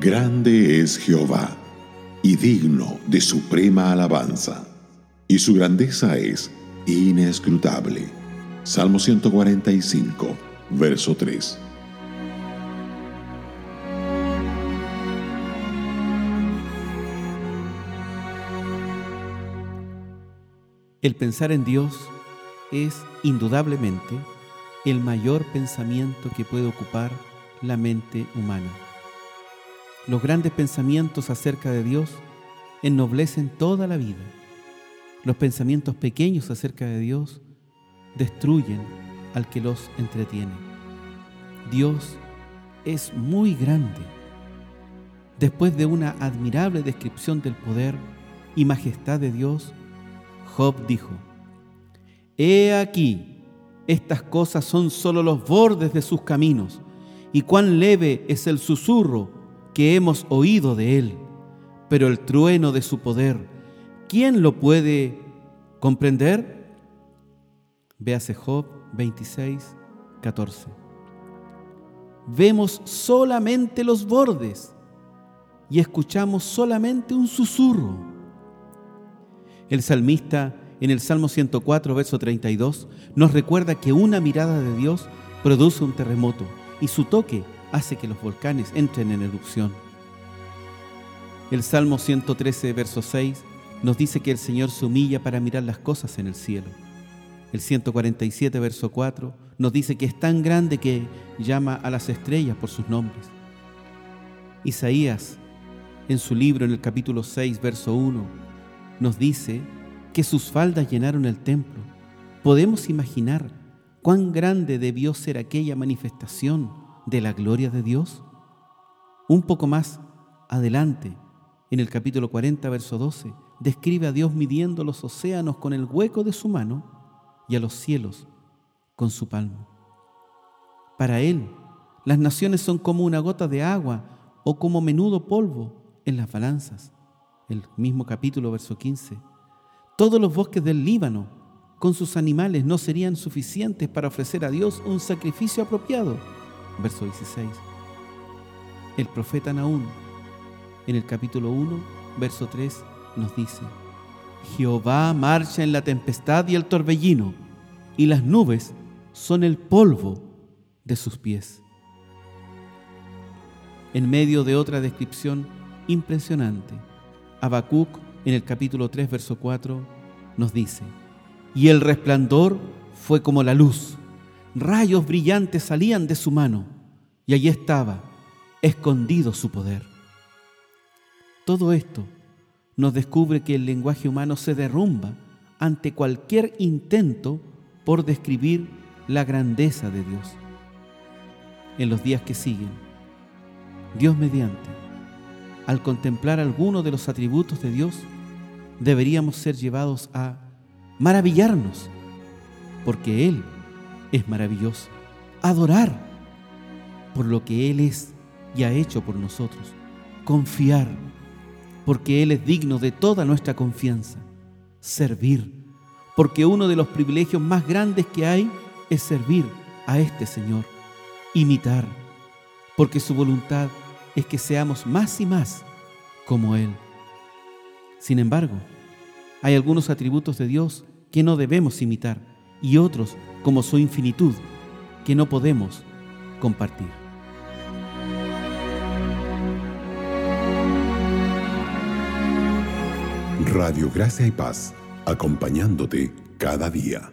Grande es Jehová, y digno de suprema alabanza, y su grandeza es inescrutable. Salmo 145, verso 3. El pensar en Dios es indudablemente el mayor pensamiento que puede ocupar la mente humana. Los grandes pensamientos acerca de Dios ennoblecen toda la vida. Los pensamientos pequeños acerca de Dios destruyen al que los entretiene. Dios es muy grande. Después de una admirable descripción del poder y majestad de Dios, Job dijo, He aquí, estas cosas son solo los bordes de sus caminos, y cuán leve es el susurro que hemos oído de él. Pero el trueno de su poder, ¿quién lo puede comprender? Véase Job 26, 14. Vemos solamente los bordes y escuchamos solamente un susurro. El salmista en el Salmo 104, verso 32, nos recuerda que una mirada de Dios produce un terremoto y su toque hace que los volcanes entren en erupción. El Salmo 113, verso 6, nos dice que el Señor se humilla para mirar las cosas en el cielo. El 147, verso 4, nos dice que es tan grande que llama a las estrellas por sus nombres. Isaías, en su libro en el capítulo 6, verso 1, nos dice que sus faldas llenaron el templo. Podemos imaginar cuán grande debió ser aquella manifestación de la gloria de Dios. Un poco más adelante, en el capítulo 40, verso 12, describe a Dios midiendo los océanos con el hueco de su mano y a los cielos con su palmo. Para Él, las naciones son como una gota de agua o como menudo polvo en las balanzas. El mismo capítulo, verso 15 todos los bosques del Líbano con sus animales no serían suficientes para ofrecer a Dios un sacrificio apropiado. Verso 16. El profeta Naúm, en el capítulo 1, verso 3, nos dice, Jehová marcha en la tempestad y el torbellino, y las nubes son el polvo de sus pies. En medio de otra descripción impresionante, Habacuc en el capítulo 3, verso 4, nos dice, y el resplandor fue como la luz, rayos brillantes salían de su mano, y allí estaba, escondido su poder. Todo esto nos descubre que el lenguaje humano se derrumba ante cualquier intento por describir la grandeza de Dios. En los días que siguen, Dios mediante, al contemplar alguno de los atributos de Dios, deberíamos ser llevados a maravillarnos, porque Él es maravilloso. Adorar por lo que Él es y ha hecho por nosotros. Confiar, porque Él es digno de toda nuestra confianza. Servir, porque uno de los privilegios más grandes que hay es servir a este Señor. Imitar, porque su voluntad es que seamos más y más como Él. Sin embargo, hay algunos atributos de Dios que no debemos imitar y otros, como su infinitud, que no podemos compartir. Radio Gracia y Paz, acompañándote cada día.